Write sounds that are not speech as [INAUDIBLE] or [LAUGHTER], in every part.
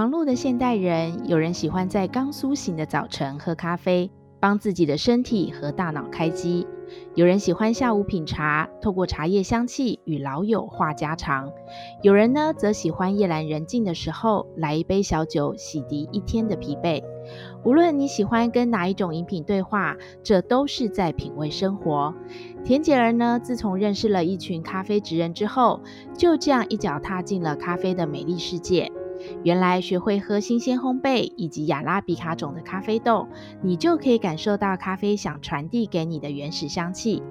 忙碌的现代人，有人喜欢在刚苏醒的早晨喝咖啡，帮自己的身体和大脑开机。有人喜欢下午品茶，透过茶叶香气与老友话家常；有人呢，则喜欢夜阑人静的时候，来一杯小酒，洗涤一天的疲惫。无论你喜欢跟哪一种饮品对话，这都是在品味生活。田姐儿呢，自从认识了一群咖啡职人之后，就这样一脚踏进了咖啡的美丽世界。原来学会喝新鲜烘焙以及亚拉比卡种的咖啡豆，你就可以感受到咖啡想传递给你的原始香气。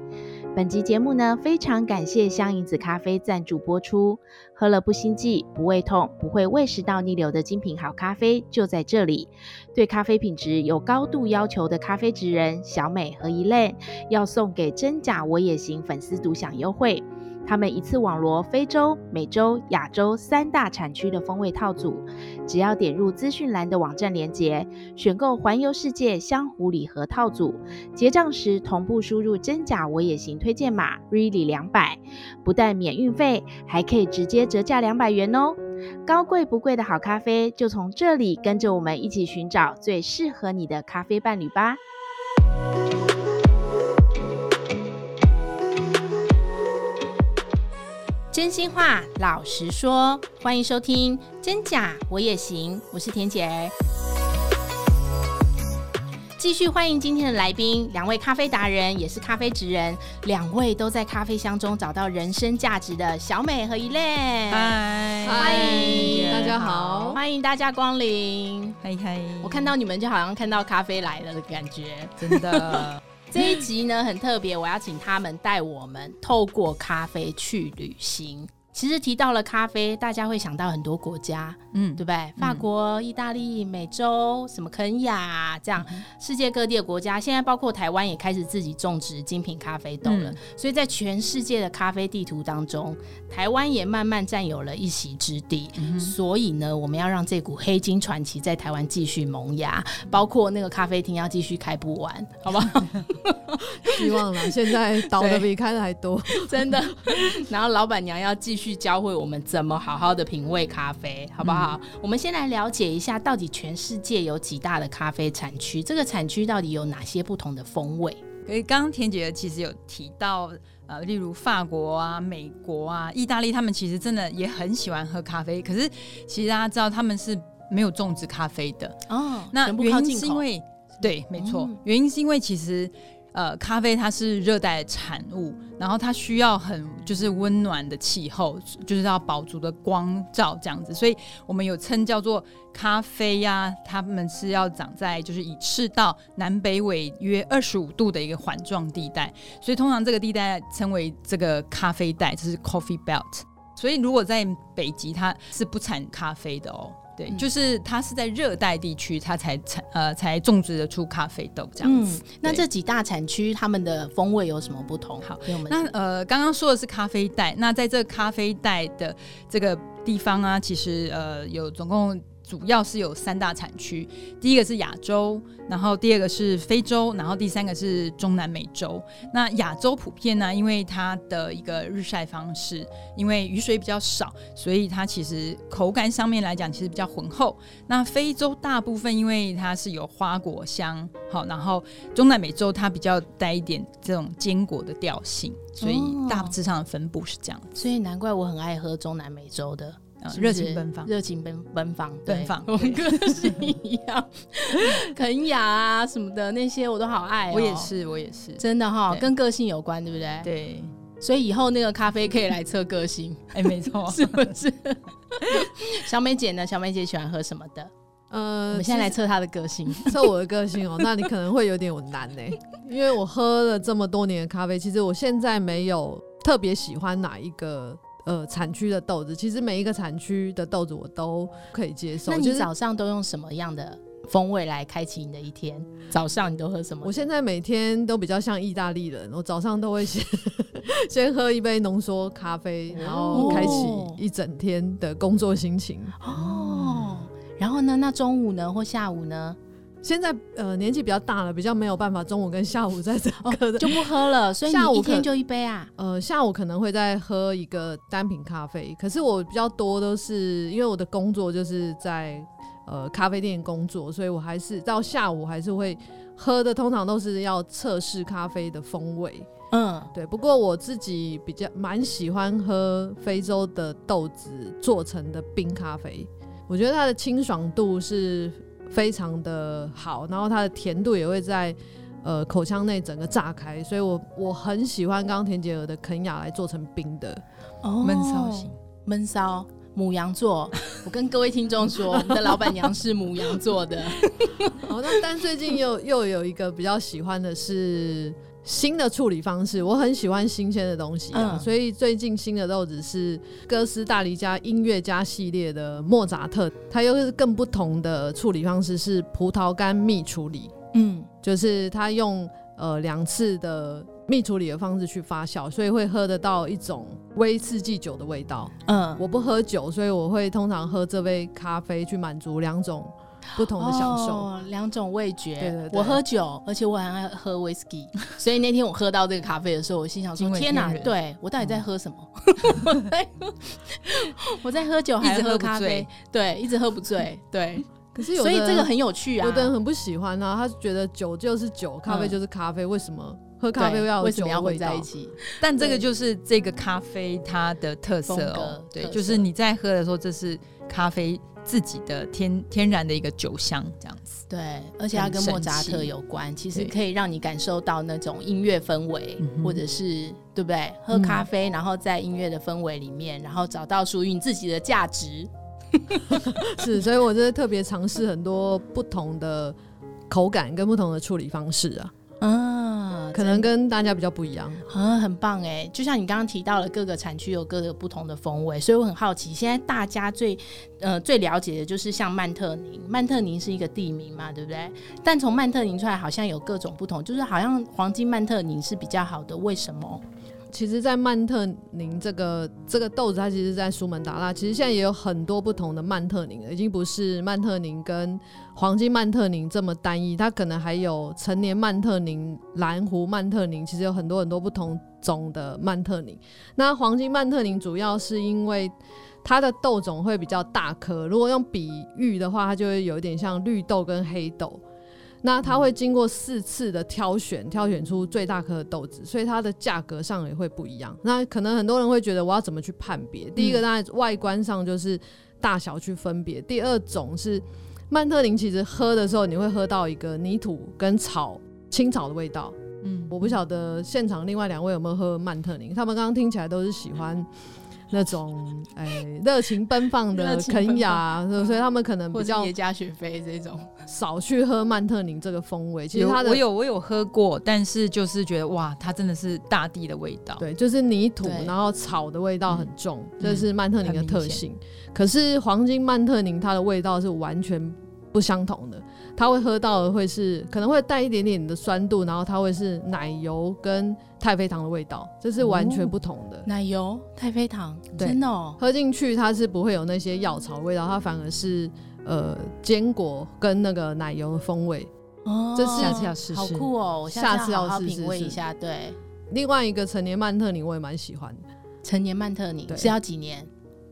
本集节目呢，非常感谢香银子咖啡赞助播出。喝了不心悸、不胃痛、不会胃食道逆流的精品好咖啡就在这里。对咖啡品质有高度要求的咖啡职人小美和 Elaine 要送给真假我也行粉丝独享优惠。他们一次网罗非洲、美洲、亚洲三大产区的风味套组，只要点入资讯栏的网站链接，选购环游世界香壶礼盒套组，结账时同步输入真假我也行推荐码 Really 两百，不但免运费，还可以直接折价两百元哦！高贵不贵的好咖啡，就从这里跟着我们一起寻找最适合你的咖啡伴侣吧。真心话，老实说，欢迎收听《真假我也行》，我是田姐儿。继续欢迎今天的来宾，两位咖啡达人，也是咖啡职人，两位都在咖啡香中找到人生价值的小美和 Elaine。嗨，欢迎大家好，欢迎大家光临。嗨嗨，我看到你们就好像看到咖啡来了的感觉，真的。这一集呢，很特别，我要请他们带我们透过咖啡去旅行。其实提到了咖啡，大家会想到很多国家，嗯，对不对？法国、意大利、美洲，什么肯亚这样，世界各地的国家，现在包括台湾也开始自己种植精品咖啡豆了。所以在全世界的咖啡地图当中，台湾也慢慢占有了一席之地。所以呢，我们要让这股黑金传奇在台湾继续萌芽，包括那个咖啡厅要继续开不完，好不好？[LAUGHS] 希望了，现在倒的比开的还多，[LAUGHS] 真的。然后老板娘要继续。去教会我们怎么好好的品味咖啡，好不好？嗯、我们先来了解一下，到底全世界有几大的咖啡产区？这个产区到底有哪些不同的风味？所以刚刚田姐其实有提到，呃，例如法国啊、美国啊、意大利，他们其实真的也很喜欢喝咖啡。可是其实大家知道，他们是没有种植咖啡的哦。那原因是因为，对，没错，嗯、原因是因为其实。呃，咖啡它是热带产物，然后它需要很就是温暖的气候，就是要饱足的光照这样子，所以我们有称叫做咖啡呀、啊，它们是要长在就是以赤道南北纬约二十五度的一个环状地带，所以通常这个地带称为这个咖啡带，这是 Coffee Belt。所以如果在北极，它是不产咖啡的哦。对，就是它是在热带地区，它才产呃才种植得出咖啡豆这样子。嗯、那这几大产区，它们的风味有什么不同？好，那呃刚刚说的是咖啡带，那在这咖啡带的这个地方啊，其实呃有总共。主要是有三大产区，第一个是亚洲，然后第二个是非洲，然后第三个是中南美洲。那亚洲普遍呢，因为它的一个日晒方式，因为雨水比较少，所以它其实口感上面来讲其实比较浑厚。那非洲大部分因为它是有花果香，好，然后中南美洲它比较带一点这种坚果的调性，所以大致上的分布是这样。所以难怪我很爱喝中南美洲的。热情奔放，热情奔奔放，奔放，我们个性一样。[LAUGHS] 肯雅啊什么的那些我都好爱，我也是，我也是，真的哈，跟个性有关，对不对？对，所以以后那个咖啡可以来测个性，[LAUGHS] 哎，没错，[LAUGHS] 是不是？小美姐呢？小美姐喜欢喝什么的？呃，我们现在来测她的个性，测我的个性哦。那你可能会有点难呢，因为我喝了这么多年的咖啡，其实我现在没有特别喜欢哪一个。呃，产区的豆子，其实每一个产区的豆子我都可以接受。那你早上都用什么样的风味来开启你的一天？早上你都喝什么？我现在每天都比较像意大利人，我早上都会先 [LAUGHS] 先喝一杯浓缩咖啡，然后开启一整天的工作心情。哦，然后呢？那中午呢？或下午呢？现在呃年纪比较大了，比较没有办法中午跟下午再这喝的、哦、就不喝了，所以你一天就一杯啊。呃，下午可能会再喝一个单品咖啡，可是我比较多都是因为我的工作就是在呃咖啡店工作，所以我还是到下午还是会喝的，通常都是要测试咖啡的风味。嗯，对。不过我自己比较蛮喜欢喝非洲的豆子做成的冰咖啡，我觉得它的清爽度是非常的好，然后它的甜度也会在呃口腔内整个炸开，所以我我很喜欢刚刚田姐儿的肯雅来做成冰的哦，闷烧型闷烧母羊座。[LAUGHS] 我跟各位听众说，我们的老板娘是母羊座的。[LAUGHS] 哦，那但最近又又有一个比较喜欢的是。新的处理方式，我很喜欢新鲜的东西啊，嗯、所以最近新的豆子是哥斯大黎加音乐家系列的莫扎特，它又是更不同的处理方式，是葡萄干蜜处理，嗯，就是它用呃两次的蜜处理的方式去发酵，所以会喝得到一种微刺激酒的味道。嗯，我不喝酒，所以我会通常喝这杯咖啡去满足两种。不同的享受，两、哦、种味觉。对对对，我喝酒，而且我很爱喝 whisky，[LAUGHS] 所以那天我喝到这个咖啡的时候，我心想说：天哪！对我到底在喝什么？[LAUGHS] 嗯、我在喝酒还是喝咖啡？对，一直喝不醉。[LAUGHS] 对，可是有所以这个很有趣啊。有的人很不喜欢啊，他觉得酒就是酒，咖啡就是咖啡，嗯、为什么喝咖啡要？为什么要混在一起？但这个就是这个咖啡它的特色哦。对，就是你在喝的时候，这是咖啡。自己的天天然的一个酒香，这样子。对，而且它跟莫扎特有关，其实可以让你感受到那种音乐氛围，或者是对不对？喝咖啡，嗯、然后在音乐的氛围里面，然后找到属于你自己的价值。[LAUGHS] 是，所以我就是特别尝试很多不同的口感跟不同的处理方式啊。嗯，可能跟大家比较不一样，嗯，很棒哎！就像你刚刚提到了，各个产区有各个不同的风味，所以我很好奇，现在大家最呃最了解的就是像曼特宁，曼特宁是一个地名嘛，对不对？但从曼特宁出来，好像有各种不同，就是好像黄金曼特宁是比较好的，为什么？其实，在曼特宁这个这个豆子，它其实，在苏门答腊，其实现在也有很多不同的曼特宁了，已经不是曼特宁跟黄金曼特宁这么单一，它可能还有成年曼特宁、蓝湖曼特宁，其实有很多很多不同种的曼特宁。那黄金曼特宁主要是因为它的豆种会比较大颗，如果用比喻的话，它就会有一点像绿豆跟黑豆。那它会经过四次的挑选，挑选出最大颗的豆子，所以它的价格上也会不一样。那可能很多人会觉得，我要怎么去判别？第一个，在外观上就是大小去分别；第二种是曼特宁，其实喝的时候你会喝到一个泥土跟草、青草的味道。嗯，我不晓得现场另外两位有没有喝曼特宁，他们刚刚听起来都是喜欢。那种哎，热情奔放的 [LAUGHS] 肯雅，所以他们可能比较耶加雪菲这种少去喝曼特宁这个风味。其实它的我有我有喝过，但是就是觉得哇，它真的是大地的味道。对，就是泥土，然后草的味道很重，这是曼特宁的特性。可是黄金曼特宁它的味道是完全不相同的。他会喝到的会是可能会带一点点的酸度，然后它会是奶油跟太妃糖的味道，这是完全不同的。哦、奶油、太妃糖，对真的、哦、喝进去它是不会有那些药草味道，它反而是呃坚果跟那个奶油的风味。哦，这是下次要试试，好酷哦！我下次要好好品味一下。对，另外一个成年曼特宁我也蛮喜欢的。陈年曼特宁对是要几年？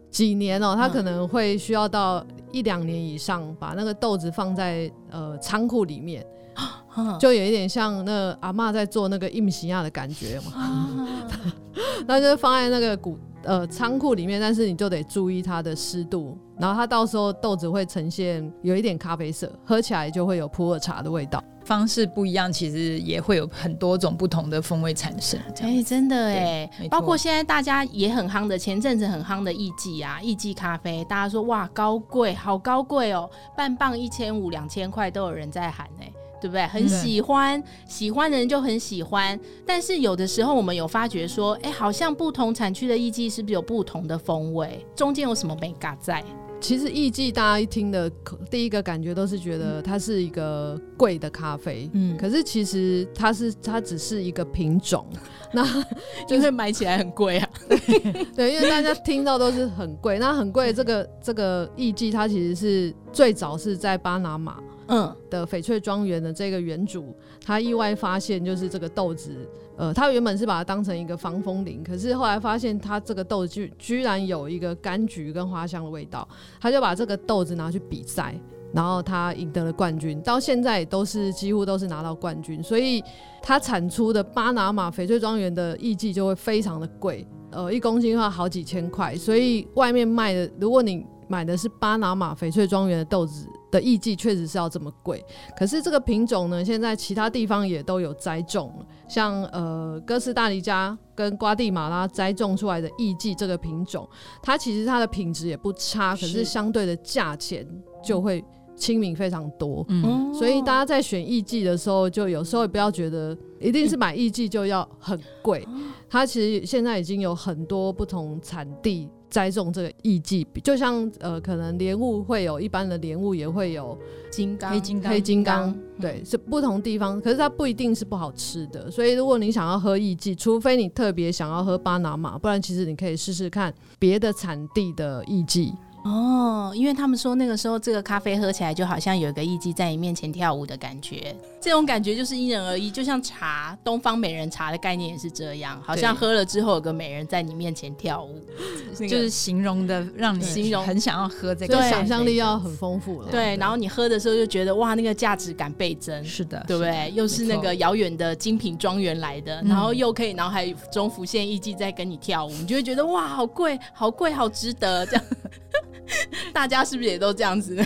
几年哦，它可能会需要到一两年以上，把那个豆子放在呃仓库里面，[GASPS] 就有一点像那阿嬷在做那个印西亚的感觉嘛，[LAUGHS] 那就是放在那个古呃仓库里面，但是你就得注意它的湿度，然后它到时候豆子会呈现有一点咖啡色，喝起来就会有普洱茶的味道。方式不一样，其实也会有很多种不同的风味产生。哎、欸，真的哎，包括现在大家也很夯的，前阵子很夯的艺妓啊，艺妓咖啡，大家说哇高贵，好高贵哦，半磅一千五、两千块都有人在喊哎，对不对？很喜欢，嗯、喜欢的人就很喜欢。但是有的时候我们有发觉说，哎、欸，好像不同产区的艺妓是不是有不同的风味？中间有什么美嘎在？其实艺妓大家一听的第一个感觉都是觉得它是一个贵的咖啡，嗯，可是其实它是它只是一个品种，[LAUGHS] 那就是买起来很贵啊，对，[LAUGHS] 对，因为大家听到都是很贵，那很贵这个这个艺妓它其实是最早是在巴拿马。嗯，的翡翠庄园的这个园主，他意外发现就是这个豆子，呃，他原本是把它当成一个防风林，可是后来发现它这个豆子居居然有一个柑橘跟花香的味道，他就把这个豆子拿去比赛，然后他赢得了冠军，到现在都是几乎都是拿到冠军，所以他产出的巴拿马翡翠庄园的艺伎就会非常的贵，呃，一公斤的话好几千块，所以外面卖的，如果你买的是巴拿马翡翠庄园的豆子的艺伎，确实是要这么贵。可是这个品种呢，现在其他地方也都有栽种，像呃哥斯达黎加跟瓜地马拉栽种出来的艺伎这个品种，它其实它的品质也不差，可是相对的价钱就会。亲民非常多，嗯，所以大家在选艺伎的时候，就有时候也不要觉得一定是买艺伎就要很贵。它其实现在已经有很多不同产地栽种这个艺伎，就像呃，可能莲雾会有一般的莲雾，也会有金刚、黑金刚、黑金刚，对，是不同地方。可是它不一定是不好吃的。所以如果你想要喝艺伎，除非你特别想要喝巴拿马，不然其实你可以试试看别的产地的艺伎。哦，因为他们说那个时候这个咖啡喝起来就好像有一个艺伎在你面前跳舞的感觉，这种感觉就是因人而异，就像茶，东方美人茶的概念也是这样，好像喝了之后有个美人在你面前跳舞，就是形容的让你形容很想要喝这个，对，想象力要很丰富了。对，然后你喝的时候就觉得哇，那个价值感倍增，是的，对不对？又是那个遥远的精品庄园来的，然后又可以脑海中浮现艺伎在跟你跳舞，你就会觉得哇，好贵，好贵，好值得这样。[LAUGHS] 大家是不是也都这样子呢？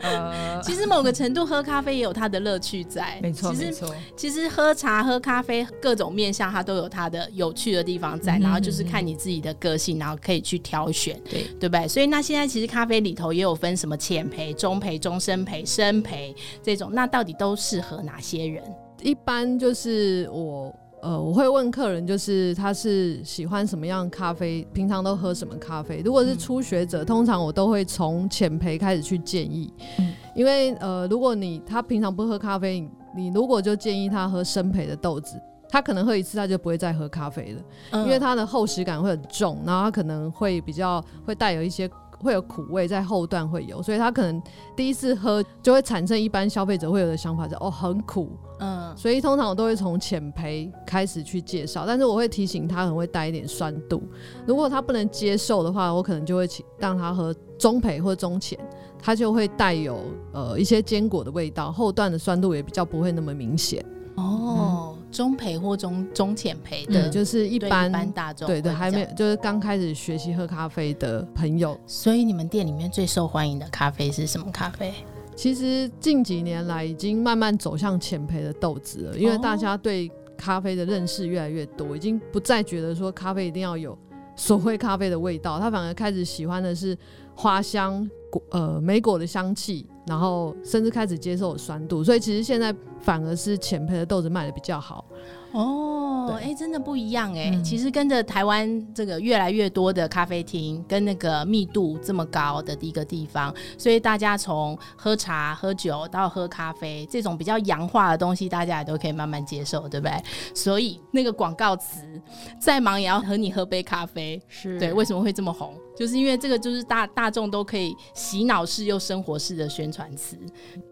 呃，[LAUGHS] 其实某个程度喝咖啡也有它的乐趣在。没错，没错。其实喝茶、喝咖啡各种面向，它都有它的有趣的地方在。嗯、然后就是看你自己的个性，然后可以去挑选，对对不对？所以那现在其实咖啡里头也有分什么浅培、中培、中深培、深培这种，那到底都适合哪些人？一般就是我。呃，我会问客人，就是他是喜欢什么样的咖啡，平常都喝什么咖啡。如果是初学者，嗯、通常我都会从浅培开始去建议，嗯、因为呃，如果你他平常不喝咖啡，你如果就建议他喝深培的豆子，他可能喝一次他就不会再喝咖啡了，嗯、因为它的厚实感会很重，然后他可能会比较会带有一些。会有苦味在后段会有，所以他可能第一次喝就会产生一般消费者会有的想法，是哦很苦，嗯，所以通常我都会从浅培开始去介绍，但是我会提醒他可能会带一点酸度，如果他不能接受的话，我可能就会请让他喝中培或中浅，他就会带有呃一些坚果的味道，后段的酸度也比较不会那么明显。哦。嗯中培或中中浅培的，就是一般，一般大众，对对，还没有，就是刚开始学习喝咖啡的朋友。所以你们店里面最受欢迎的咖啡是什么咖啡？其实近几年来已经慢慢走向浅培的豆子了，因为大家对咖啡的认识越来越多，已经不再觉得说咖啡一定要有所谓咖啡的味道，他反而开始喜欢的是花香。果呃，莓果的香气，然后甚至开始接受酸度，所以其实现在反而是浅焙的豆子卖的比较好。哦，哎、欸，真的不一样哎、欸。嗯、其实跟着台湾这个越来越多的咖啡厅，跟那个密度这么高的一个地方，所以大家从喝茶、喝酒到喝咖啡这种比较洋化的东西，大家也都可以慢慢接受，对不对？所以那个广告词，再忙也要和你喝杯咖啡，是对。为什么会这么红？就是因为这个就是大大众都可以洗脑式又生活式的宣传词。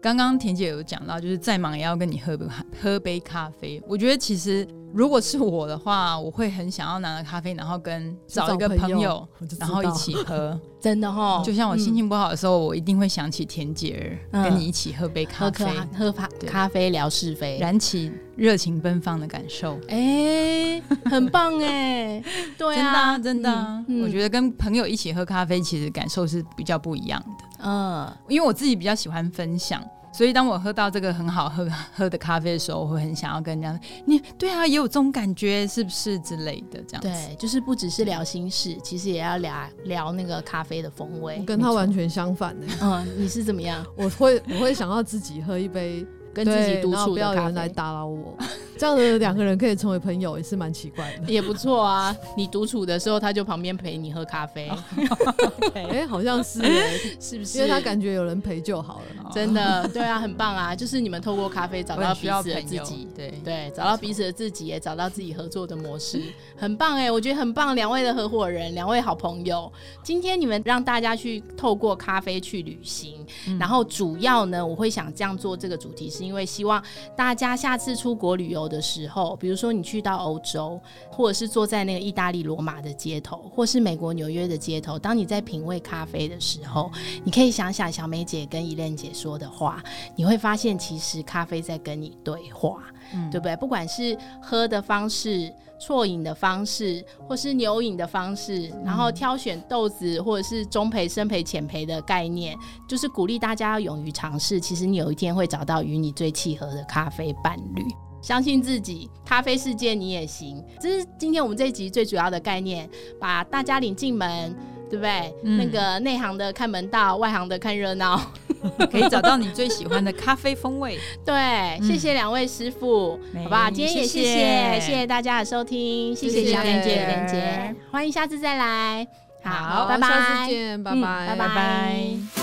刚刚田姐有讲到，就是再忙也要跟你喝杯喝杯咖啡。我觉得其实。如果是我的话，我会很想要拿着咖啡，然后跟找一个朋友，然后一起喝。[LAUGHS] 真的哈，就像我心情不好的时候，我一定会想起田姐儿，跟你一起喝杯咖啡，喝咖咖啡聊是非，燃起热情奔放的感受。哎，很棒哎，对啊，[LAUGHS] 真的，我觉得跟朋友一起喝咖啡，其实感受是比较不一样的。嗯，因为我自己比较喜欢分享。所以当我喝到这个很好喝喝的咖啡的时候，我会很想要跟人家，你对啊，也有这种感觉，是不是之类的这样子？对，就是不只是聊心事，其实也要聊聊那个咖啡的风味。跟 [LAUGHS] 他完全相反的。嗯，你是怎么样？我会我会想要自己喝一杯。跟自己独处，不要有人来打扰我。这样的两个人可以成为朋友，也是蛮奇怪的。也不错啊，你独处的时候，他就旁边陪你喝咖啡。[LAUGHS] [LAUGHS] 哎，好像是，[LAUGHS] 是不是？因为他感觉有人陪就好了。真的，对啊，很棒啊！就是你们透过咖啡找到彼此的自己，对对，找到彼此的自己，也找到自己合作的模式，很棒哎！我觉得很棒，两位的合伙人，两位好朋友，今天你们让大家去透过咖啡去旅行，然后主要呢，我会想这样做这个主题是。是因为希望大家下次出国旅游的时候，比如说你去到欧洲，或者是坐在那个意大利罗马的街头，或是美国纽约的街头，当你在品味咖啡的时候，你可以想想小梅姐跟伊莲姐说的话，你会发现其实咖啡在跟你对话，嗯，对不对？不管是喝的方式。啜饮的方式，或是牛饮的方式，然后挑选豆子，或者是中培、深培、浅培的概念，就是鼓励大家要勇于尝试。其实你有一天会找到与你最契合的咖啡伴侣，相信自己，咖啡世界你也行。这是今天我们这一集最主要的概念，把大家领进门。对不对？嗯、那个内行的看门道，外行的看热闹，[LAUGHS] 可以找到你最喜欢的咖啡风味。[LAUGHS] 对，嗯、谢谢两位师傅，好不好？今天也谢谢谢谢，谢谢大家的收听，谢谢小莲姐、莲姐，欢迎下次再来。好，好拜拜，下次见，拜拜，嗯、拜拜。拜拜真